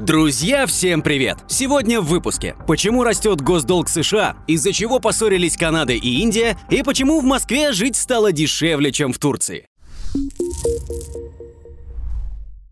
Друзья, всем привет! Сегодня в выпуске. Почему растет госдолг США, из-за чего поссорились Канада и Индия, и почему в Москве жить стало дешевле, чем в Турции.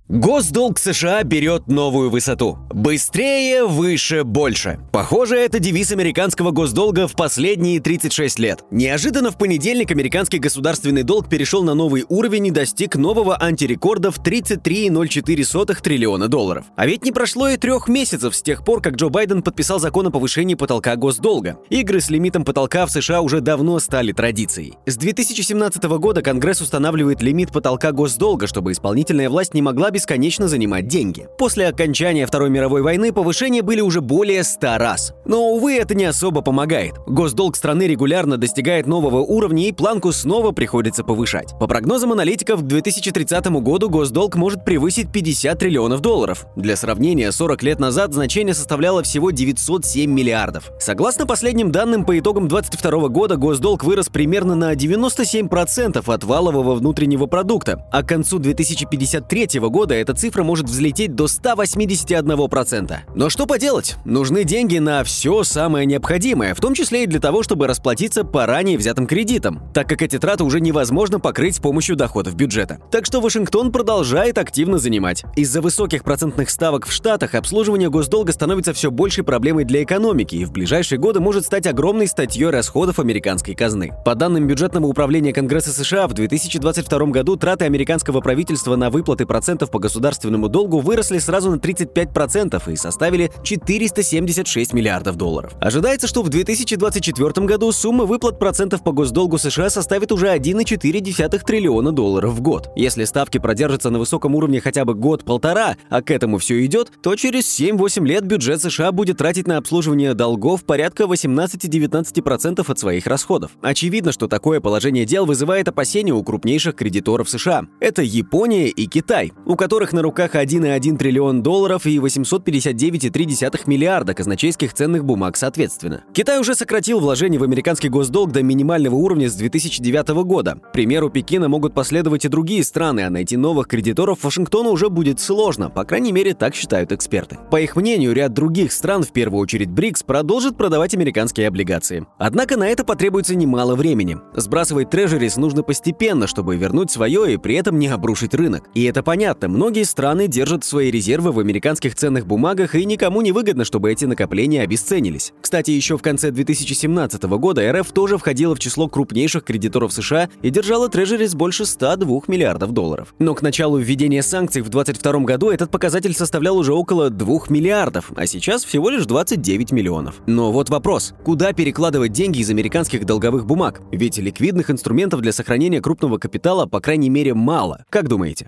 Госдолг США берет новую высоту. Быстрее, выше, больше. Похоже, это девиз американского госдолга в последние 36 лет. Неожиданно в понедельник американский государственный долг перешел на новый уровень и достиг нового антирекорда в 33,04 триллиона долларов. А ведь не прошло и трех месяцев с тех пор, как Джо Байден подписал закон о повышении потолка госдолга. Игры с лимитом потолка в США уже давно стали традицией. С 2017 года Конгресс устанавливает лимит потолка госдолга, чтобы исполнительная власть не могла бесконечно занимать деньги. После окончания Второй мировой войны повышения были уже более 100 раз. Но, увы, это не особо помогает. Госдолг страны регулярно достигает нового уровня и планку снова приходится повышать. По прогнозам аналитиков, к 2030 году госдолг может превысить 50 триллионов долларов. Для сравнения, 40 лет назад значение составляло всего 907 миллиардов. Согласно последним данным, по итогам 2022 года госдолг вырос примерно на 97% от валового внутреннего продукта, а к концу 2053 года года эта цифра может взлететь до 181%. Но что поделать? Нужны деньги на все самое необходимое, в том числе и для того, чтобы расплатиться по ранее взятым кредитам, так как эти траты уже невозможно покрыть с помощью доходов бюджета. Так что Вашингтон продолжает активно занимать. Из-за высоких процентных ставок в Штатах обслуживание госдолга становится все большей проблемой для экономики и в ближайшие годы может стать огромной статьей расходов американской казны. По данным бюджетного управления Конгресса США, в 2022 году траты американского правительства на выплаты процентов по по государственному долгу выросли сразу на 35% и составили 476 миллиардов долларов. Ожидается, что в 2024 году сумма выплат процентов по госдолгу США составит уже 1,4 триллиона долларов в год. Если ставки продержатся на высоком уровне хотя бы год-полтора, а к этому все идет, то через 7-8 лет бюджет США будет тратить на обслуживание долгов порядка 18-19% от своих расходов. Очевидно, что такое положение дел вызывает опасения у крупнейших кредиторов США. Это Япония и Китай, у которых которых на руках 1,1 триллион долларов и 859,3 миллиарда казначейских ценных бумаг соответственно. Китай уже сократил вложения в американский госдолг до минимального уровня с 2009 года. К примеру Пекина могут последовать и другие страны, а найти новых кредиторов Вашингтону уже будет сложно, по крайней мере, так считают эксперты. По их мнению, ряд других стран, в первую очередь БРИКС, продолжит продавать американские облигации. Однако на это потребуется немало времени. Сбрасывать трежерис нужно постепенно, чтобы вернуть свое и при этом не обрушить рынок. И это понятно, Многие страны держат свои резервы в американских ценных бумагах, и никому не выгодно, чтобы эти накопления обесценились. Кстати, еще в конце 2017 года РФ тоже входила в число крупнейших кредиторов США и держала трежерис больше 102 миллиардов долларов. Но к началу введения санкций в 2022 году этот показатель составлял уже около 2 миллиардов, а сейчас всего лишь 29 миллионов. Но вот вопрос, куда перекладывать деньги из американских долговых бумаг? Ведь ликвидных инструментов для сохранения крупного капитала, по крайней мере, мало. Как думаете?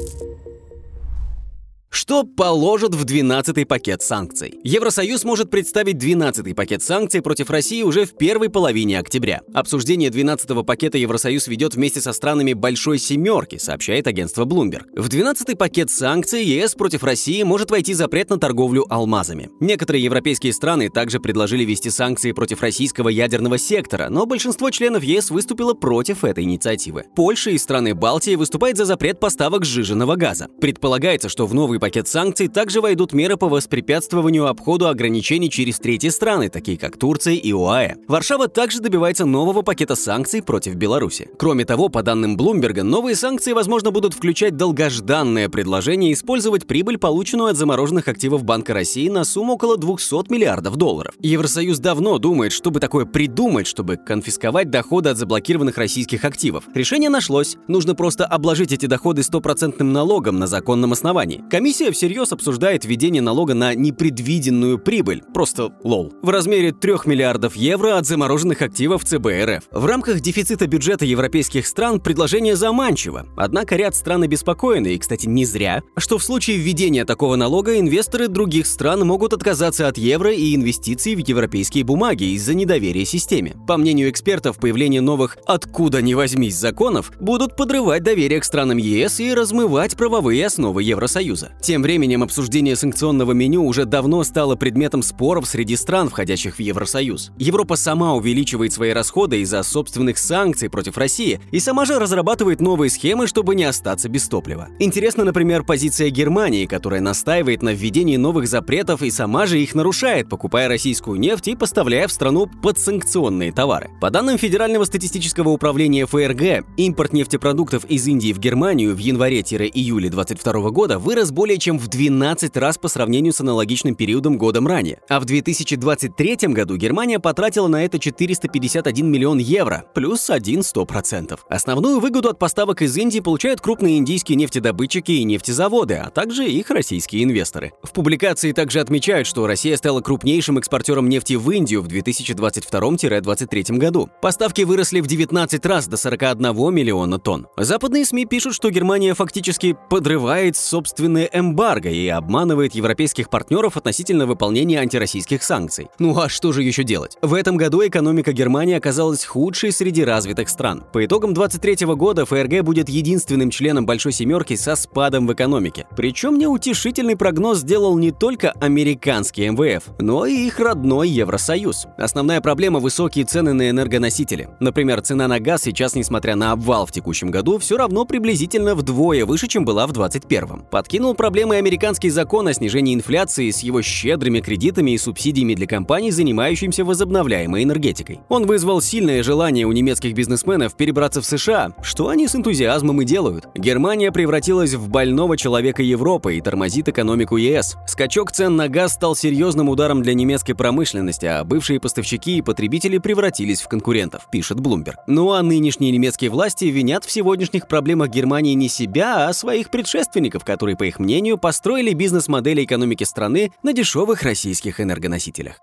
Thank you. Что положат в 12-й пакет санкций? Евросоюз может представить 12-й пакет санкций против России уже в первой половине октября. Обсуждение 12-го пакета Евросоюз ведет вместе со странами Большой Семерки, сообщает агентство Bloomberg. В 12-й пакет санкций ЕС против России может войти запрет на торговлю алмазами. Некоторые европейские страны также предложили ввести санкции против российского ядерного сектора, но большинство членов ЕС выступило против этой инициативы. Польша и страны Балтии выступают за запрет поставок сжиженного газа. Предполагается, что в новый пакет санкций также войдут меры по воспрепятствованию обходу ограничений через третьи страны, такие как Турция и ОАЭ. Варшава также добивается нового пакета санкций против Беларуси. Кроме того, по данным Блумберга, новые санкции, возможно, будут включать долгожданное предложение использовать прибыль, полученную от замороженных активов Банка России на сумму около 200 миллиардов долларов. Евросоюз давно думает, чтобы такое придумать, чтобы конфисковать доходы от заблокированных российских активов. Решение нашлось. Нужно просто обложить эти доходы стопроцентным налогом на законном основании. Комиссия Комиссия всерьез обсуждает введение налога на непредвиденную прибыль, просто лол, в размере 3 миллиардов евро от замороженных активов ЦБ РФ. В рамках дефицита бюджета европейских стран предложение заманчиво, однако ряд стран обеспокоены, и, кстати, не зря, что в случае введения такого налога инвесторы других стран могут отказаться от евро и инвестиций в европейские бумаги из-за недоверия системе. По мнению экспертов, появление новых «откуда ни возьмись» законов будут подрывать доверие к странам ЕС и размывать правовые основы Евросоюза. Тем временем обсуждение санкционного меню уже давно стало предметом споров среди стран, входящих в Евросоюз. Европа сама увеличивает свои расходы из-за собственных санкций против России и сама же разрабатывает новые схемы, чтобы не остаться без топлива. Интересно, например, позиция Германии, которая настаивает на введении новых запретов и сама же их нарушает, покупая российскую нефть и поставляя в страну подсанкционные товары. По данным Федерального статистического управления ФРГ, импорт нефтепродуктов из Индии в Германию в январе-июле 2022 года вырос более чем в 12 раз по сравнению с аналогичным периодом годом ранее. А в 2023 году Германия потратила на это 451 миллион евро, плюс 1 100%. Основную выгоду от поставок из Индии получают крупные индийские нефтедобытчики и нефтезаводы, а также их российские инвесторы. В публикации также отмечают, что Россия стала крупнейшим экспортером нефти в Индию в 2022-2023 году. Поставки выросли в 19 раз до 41 миллиона тонн. Западные СМИ пишут, что Германия фактически подрывает собственное эмбарго и обманывает европейских партнеров относительно выполнения антироссийских санкций. Ну а что же еще делать? В этом году экономика Германии оказалась худшей среди развитых стран. По итогам 2023 года ФРГ будет единственным членом Большой Семерки со спадом в экономике. Причем неутешительный прогноз сделал не только американский МВФ, но и их родной Евросоюз. Основная проблема – высокие цены на энергоносители. Например, цена на газ сейчас, несмотря на обвал в текущем году, все равно приблизительно вдвое выше, чем была в 2021. Подкинул проблемы американский закон о снижении инфляции с его щедрыми кредитами и субсидиями для компаний, занимающимся возобновляемой энергетикой. Он вызвал сильное желание у немецких бизнесменов перебраться в США, что они с энтузиазмом и делают. Германия превратилась в больного человека Европы и тормозит экономику ЕС. Скачок цен на газ стал серьезным ударом для немецкой промышленности, а бывшие поставщики и потребители превратились в конкурентов, пишет Bloomberg. Ну а нынешние немецкие власти винят в сегодняшних проблемах Германии не себя, а своих предшественников, которые, по их мнению, построили бизнес-модели экономики страны на дешевых российских энергоносителях.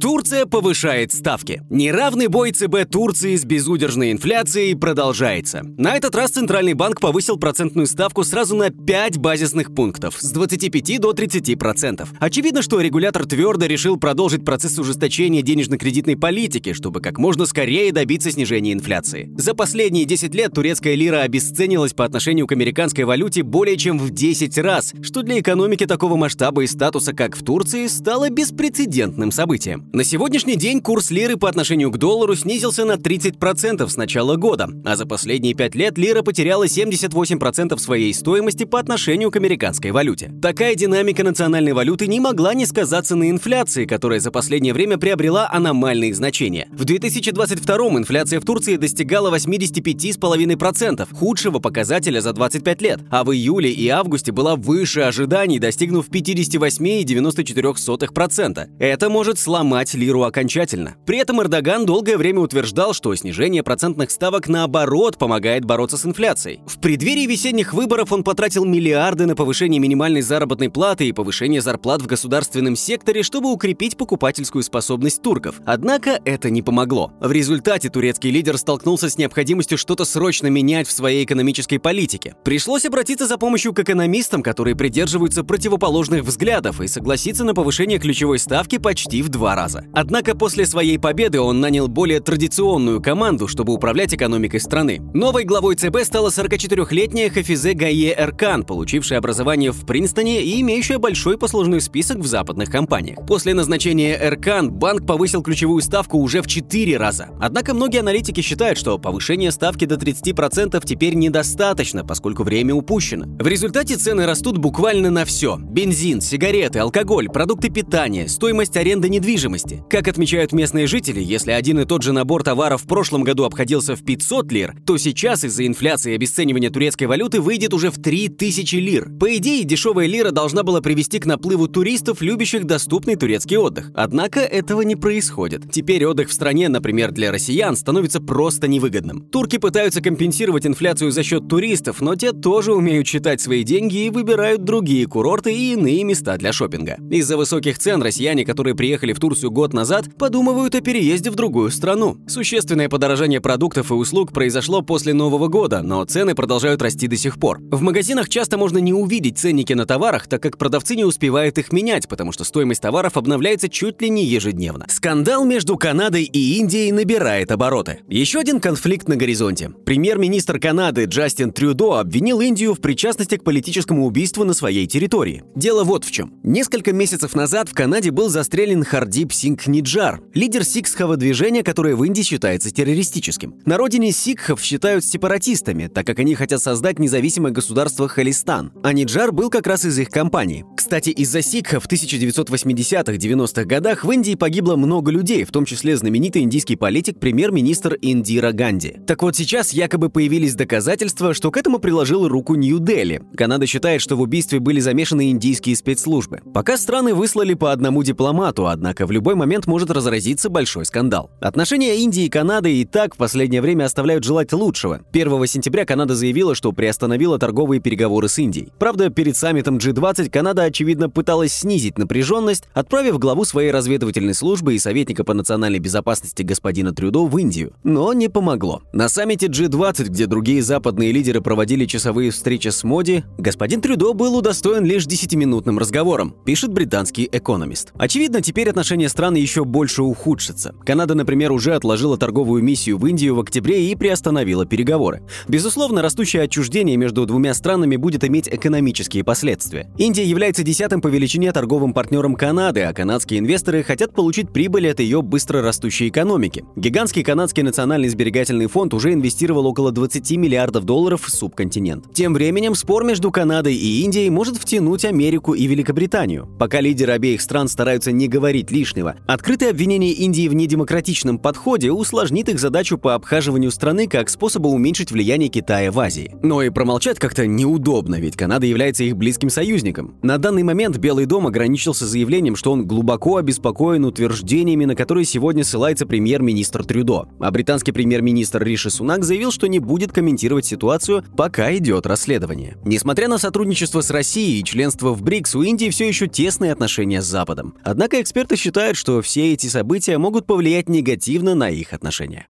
Турция повышает ставки. Неравный бой ЦБ Турции с безудержной инфляцией продолжается. На этот раз Центральный банк повысил процентную ставку сразу на 5 базисных пунктов, с 25 до 30%. Очевидно, что регулятор твердо решил продолжить процесс ужесточения денежно-кредитной политики, чтобы как можно скорее добиться снижения инфляции. За последние 10 лет турецкая лира обесценилась по отношению к американской валюте более чем в 10 раз, что для экономики такого масштаба и статуса, как в Турции, стало беспрецедентным событием. На сегодняшний день курс лиры по отношению к доллару снизился на 30% с начала года, а за последние 5 лет лира потеряла 78% своей стоимости по отношению к американской валюте. Такая динамика национальной валюты не могла не сказаться на инфляции, которая за последнее время приобрела аномальные значения. В 2022 инфляция в Турции достигала 85,5%, худшего показателя за 25 лет, а в июле и августе была выше ожиданий, достигнув 58,94%. Это может сломать сломать лиру окончательно. При этом Эрдоган долгое время утверждал, что снижение процентных ставок наоборот помогает бороться с инфляцией. В преддверии весенних выборов он потратил миллиарды на повышение минимальной заработной платы и повышение зарплат в государственном секторе, чтобы укрепить покупательскую способность турков. Однако это не помогло. В результате турецкий лидер столкнулся с необходимостью что-то срочно менять в своей экономической политике. Пришлось обратиться за помощью к экономистам, которые придерживаются противоположных взглядов и согласиться на повышение ключевой ставки почти в два раза раза. Однако после своей победы он нанял более традиционную команду, чтобы управлять экономикой страны. Новой главой ЦБ стала 44-летняя Хафизе Гае Эркан, получившая образование в Принстоне и имеющая большой послужной список в западных компаниях. После назначения Эркан банк повысил ключевую ставку уже в 4 раза. Однако многие аналитики считают, что повышение ставки до 30% теперь недостаточно, поскольку время упущено. В результате цены растут буквально на все. Бензин, сигареты, алкоголь, продукты питания, стоимость аренды недвижимости стоимости. Как отмечают местные жители, если один и тот же набор товаров в прошлом году обходился в 500 лир, то сейчас из-за инфляции и обесценивания турецкой валюты выйдет уже в 3000 лир. По идее, дешевая лира должна была привести к наплыву туристов, любящих доступный турецкий отдых. Однако этого не происходит. Теперь отдых в стране, например, для россиян, становится просто невыгодным. Турки пытаются компенсировать инфляцию за счет туристов, но те тоже умеют считать свои деньги и выбирают другие курорты и иные места для шопинга. Из-за высоких цен россияне, которые приехали в Турцию курсу год назад, подумывают о переезде в другую страну. Существенное подорожание продуктов и услуг произошло после Нового года, но цены продолжают расти до сих пор. В магазинах часто можно не увидеть ценники на товарах, так как продавцы не успевают их менять, потому что стоимость товаров обновляется чуть ли не ежедневно. Скандал между Канадой и Индией набирает обороты. Еще один конфликт на горизонте. Премьер-министр Канады Джастин Трюдо обвинил Индию в причастности к политическому убийству на своей территории. Дело вот в чем. Несколько месяцев назад в Канаде был застрелен Хардип Синг Ниджар, лидер сикхского движения, которое в Индии считается террористическим. На родине сикхов считают сепаратистами, так как они хотят создать независимое государство Халистан. А Ниджар был как раз из их компании. Кстати, из-за сикхов в 1980-90-х годах в Индии погибло много людей, в том числе знаменитый индийский политик, премьер-министр Индира Ганди. Так вот сейчас якобы появились доказательства, что к этому приложил руку Нью-Дели. Канада считает, что в убийстве были замешаны индийские спецслужбы. Пока страны выслали по одному дипломату, однако в любой момент может разразиться большой скандал. Отношения Индии и Канады и так в последнее время оставляют желать лучшего. 1 сентября Канада заявила, что приостановила торговые переговоры с Индией. Правда, перед саммитом G20 Канада, очевидно, пыталась снизить напряженность, отправив главу своей разведывательной службы и советника по национальной безопасности господина Трюдо в Индию. Но не помогло. На саммите G20, где другие западные лидеры проводили часовые встречи с Моди, господин Трюдо был удостоен лишь 10-минутным разговором, пишет британский экономист. Очевидно, теперь отношения стран еще больше ухудшатся. Канада, например, уже отложила торговую миссию в Индию в октябре и приостановила переговоры. Безусловно, растущее отчуждение между двумя странами будет иметь экономические последствия. Индия является десятым по величине торговым партнером Канады, а канадские инвесторы хотят получить прибыль от ее быстро растущей экономики. Гигантский канадский национальный сберегательный фонд уже инвестировал около 20 миллиардов долларов в субконтинент. Тем временем спор между Канадой и Индией может втянуть Америку и Великобританию. Пока лидеры обеих стран стараются не говорить лишнего, открытое обвинение Индии в недемократичном подходе усложнит их задачу по обхаживанию страны как способа уменьшить влияние Китая в Азии. Но и промолчать как-то неудобно, ведь Канада является их близким союзником. На данный момент Белый дом ограничился заявлением, что он глубоко обеспокоен утверждениями, на которые сегодня ссылается премьер-министр Трюдо. А британский премьер-министр Риши Сунак заявил, что не будет комментировать ситуацию, пока идет расследование. Несмотря на сотрудничество с Россией и членство в БРИКС, у Индии все еще тесные отношения с Западом. Однако эксперты считают, что все эти события могут повлиять негативно на их отношения.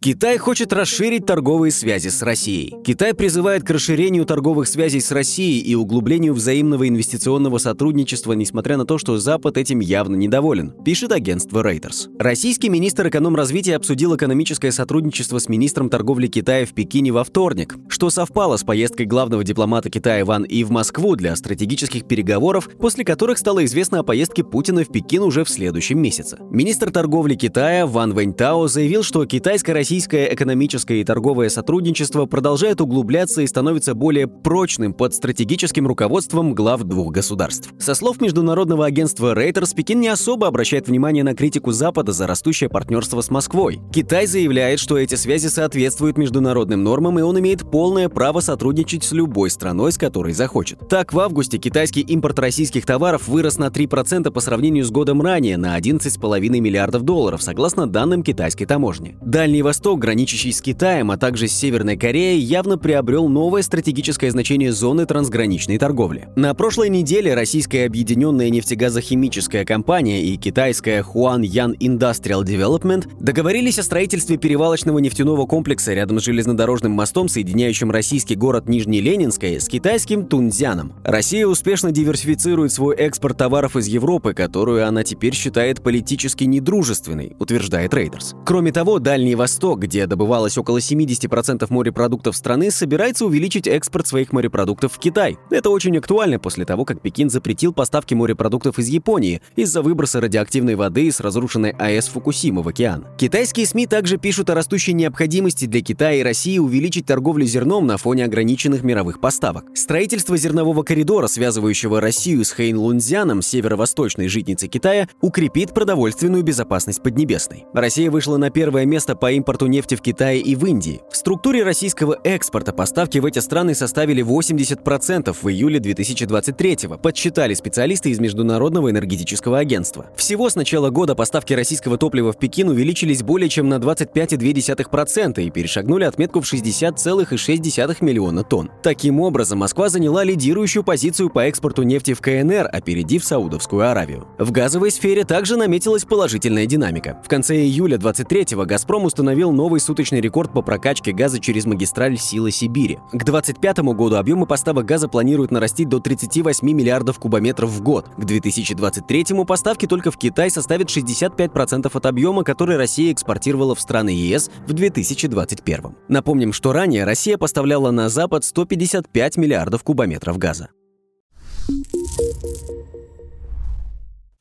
Китай хочет расширить торговые связи с Россией. Китай призывает к расширению торговых связей с Россией и углублению взаимного инвестиционного сотрудничества, несмотря на то, что Запад этим явно недоволен, пишет агентство Reuters. Российский министр экономразвития обсудил экономическое сотрудничество с министром торговли Китая в Пекине во вторник, что совпало с поездкой главного дипломата Китая Ван И в Москву для стратегических переговоров, после которых стало известно о поездке Путина в Пекин уже в следующем месяце. Министр торговли Китая Ван Вэньтао заявил, что китайская российское экономическое и торговое сотрудничество продолжает углубляться и становится более прочным под стратегическим руководством глав двух государств. Со слов международного агентства Reuters, Пекин не особо обращает внимание на критику Запада за растущее партнерство с Москвой. Китай заявляет, что эти связи соответствуют международным нормам, и он имеет полное право сотрудничать с любой страной, с которой захочет. Так, в августе китайский импорт российских товаров вырос на 3% по сравнению с годом ранее, на 11,5 миллиардов долларов, согласно данным китайской таможни. Дальний Восток Восток, граничащий с Китаем, а также с Северной Кореей, явно приобрел новое стратегическое значение зоны трансграничной торговли. На прошлой неделе российская объединенная нефтегазохимическая компания и китайская Huan Yan Industrial Development договорились о строительстве перевалочного нефтяного комплекса рядом с железнодорожным мостом, соединяющим российский город Нижний Ленинское с китайским Тунцзяном. Россия успешно диверсифицирует свой экспорт товаров из Европы, которую она теперь считает политически недружественной, утверждает Рейдерс. Кроме того, Дальний Восток Восток, где добывалось около 70% морепродуктов страны, собирается увеличить экспорт своих морепродуктов в Китай. Это очень актуально после того, как Пекин запретил поставки морепродуктов из Японии из-за выброса радиоактивной воды с разрушенной АЭС Фукусима в океан. Китайские СМИ также пишут о растущей необходимости для Китая и России увеличить торговлю зерном на фоне ограниченных мировых поставок. Строительство зернового коридора, связывающего Россию с Хейнлунцзяном, северо-восточной житницей Китая, укрепит продовольственную безопасность Поднебесной. Россия вышла на первое место по импорту экспорту нефти в Китае и в Индии. В структуре российского экспорта поставки в эти страны составили 80% в июле 2023 подсчитали специалисты из Международного энергетического агентства. Всего с начала года поставки российского топлива в Пекин увеличились более чем на 25,2% и перешагнули отметку в 60,6 миллиона тонн. Таким образом, Москва заняла лидирующую позицию по экспорту нефти в КНР, опередив Саудовскую Аравию. В газовой сфере также наметилась положительная динамика. В конце июля 23-го «Газпром» установил новый суточный рекорд по прокачке газа через магистраль «Сила Сибири». К 2025 году объемы поставок газа планируют нарастить до 38 миллиардов кубометров в год. К 2023 поставки только в Китай составят 65% от объема, который Россия экспортировала в страны ЕС в 2021. Напомним, что ранее Россия поставляла на Запад 155 миллиардов кубометров газа.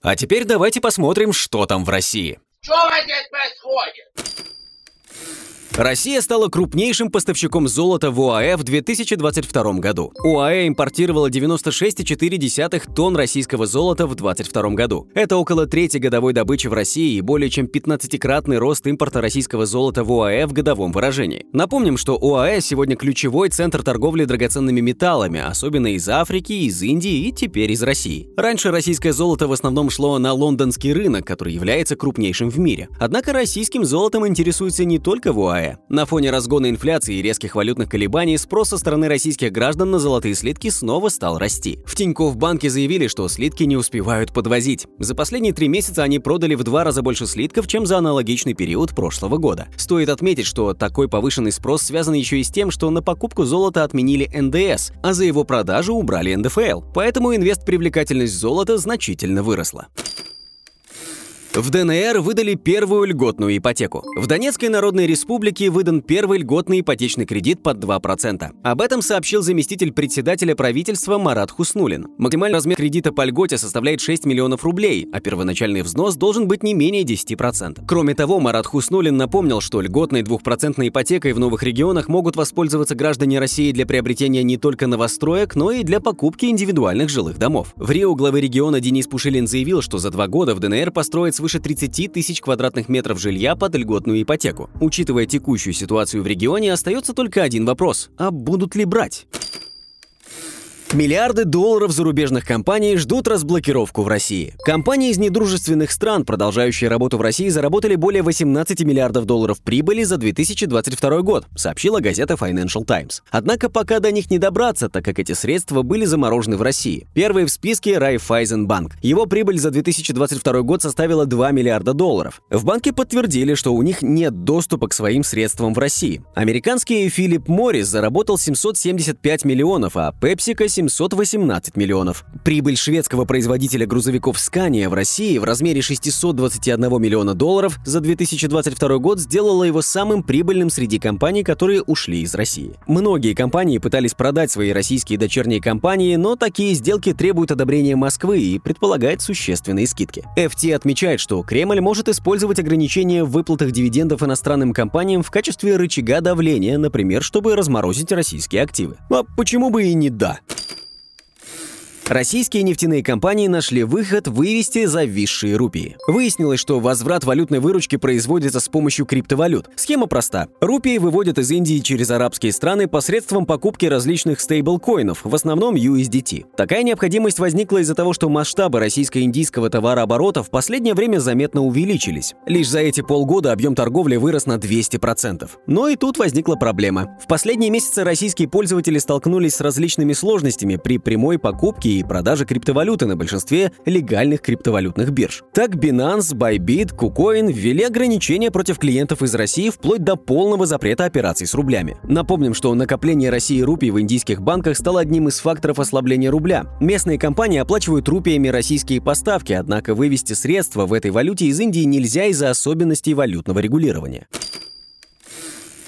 А теперь давайте посмотрим, что там в России. Что происходит? Россия стала крупнейшим поставщиком золота в ОАЭ в 2022 году. ОАЭ импортировала 96,4 тонн российского золота в 2022 году. Это около трети годовой добычи в России и более чем 15-кратный рост импорта российского золота в ОАЭ в годовом выражении. Напомним, что ОАЭ сегодня ключевой центр торговли драгоценными металлами, особенно из Африки, из Индии и теперь из России. Раньше российское золото в основном шло на лондонский рынок, который является крупнейшим в мире. Однако российским золотом интересуется не только в ОАЭ. На фоне разгона инфляции и резких валютных колебаний спрос со стороны российских граждан на золотые слитки снова стал расти. В Тинькофф банке заявили, что слитки не успевают подвозить. За последние три месяца они продали в два раза больше слитков, чем за аналогичный период прошлого года. Стоит отметить, что такой повышенный спрос связан еще и с тем, что на покупку золота отменили НДС, а за его продажу убрали НДФЛ. Поэтому инвест-привлекательность золота значительно выросла. В ДНР выдали первую льготную ипотеку. В Донецкой Народной Республике выдан первый льготный ипотечный кредит под 2%. Об этом сообщил заместитель председателя правительства Марат Хуснулин. Максимальный размер кредита по льготе составляет 6 миллионов рублей, а первоначальный взнос должен быть не менее 10%. Кроме того, Марат Хуснулин напомнил, что льготной двухпроцентной ипотекой в новых регионах могут воспользоваться граждане России для приобретения не только новостроек, но и для покупки индивидуальных жилых домов. В Рио главы региона Денис Пушилин заявил, что за два года в ДНР построят свыше свыше 30 тысяч квадратных метров жилья под льготную ипотеку. Учитывая текущую ситуацию в регионе, остается только один вопрос – а будут ли брать? Миллиарды долларов зарубежных компаний ждут разблокировку в России. Компании из недружественных стран, продолжающие работу в России, заработали более 18 миллиардов долларов прибыли за 2022 год, сообщила газета Financial Times. Однако пока до них не добраться, так как эти средства были заморожены в России. Первый в списке Райфайзенбанк. Его прибыль за 2022 год составила 2 миллиарда долларов. В банке подтвердили, что у них нет доступа к своим средствам в России. Американский Филипп Моррис заработал 775 миллионов, а PepsiCo 718 миллионов. Прибыль шведского производителя грузовиков Scania в России в размере 621 миллиона долларов за 2022 год сделала его самым прибыльным среди компаний, которые ушли из России. Многие компании пытались продать свои российские дочерние компании, но такие сделки требуют одобрения Москвы и предполагают существенные скидки. FT отмечает, что Кремль может использовать ограничения в выплатах дивидендов иностранным компаниям в качестве рычага давления, например, чтобы разморозить российские активы. А почему бы и не да? Российские нефтяные компании нашли выход вывести зависшие рупии. Выяснилось, что возврат валютной выручки производится с помощью криптовалют. Схема проста. Рупии выводят из Индии через арабские страны посредством покупки различных стейблкоинов, в основном USDT. Такая необходимость возникла из-за того, что масштабы российско-индийского товарооборота в последнее время заметно увеличились. Лишь за эти полгода объем торговли вырос на 200%. Но и тут возникла проблема. В последние месяцы российские пользователи столкнулись с различными сложностями при прямой покупке и продажи криптовалюты на большинстве легальных криптовалютных бирж. Так Binance, Bybit, KuCoin ввели ограничения против клиентов из России вплоть до полного запрета операций с рублями. Напомним, что накопление России рупий в индийских банках стало одним из факторов ослабления рубля. Местные компании оплачивают рупиями российские поставки, однако вывести средства в этой валюте из Индии нельзя из-за особенностей валютного регулирования.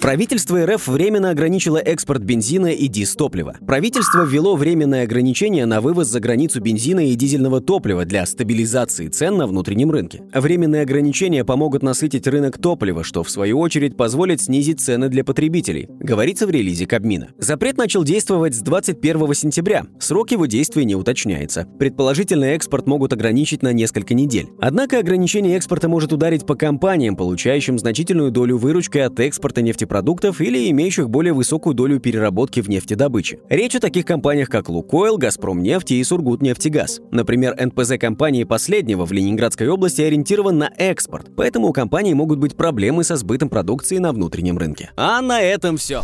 Правительство РФ временно ограничило экспорт бензина и дистоплива. Правительство ввело временное ограничение на вывоз за границу бензина и дизельного топлива для стабилизации цен на внутреннем рынке. Временные ограничения помогут насытить рынок топлива, что в свою очередь позволит снизить цены для потребителей, говорится в релизе Кабмина. Запрет начал действовать с 21 сентября. Срок его действия не уточняется. Предположительно, экспорт могут ограничить на несколько недель. Однако ограничение экспорта может ударить по компаниям, получающим значительную долю выручки от экспорта нефтепродуктов продуктов или имеющих более высокую долю переработки в нефтедобыче. Речь о таких компаниях, как Лукойл, Газпромнефть и Сургутнефтегаз. Например, НПЗ компании последнего в Ленинградской области ориентирован на экспорт, поэтому у компании могут быть проблемы со сбытом продукции на внутреннем рынке. А на этом все.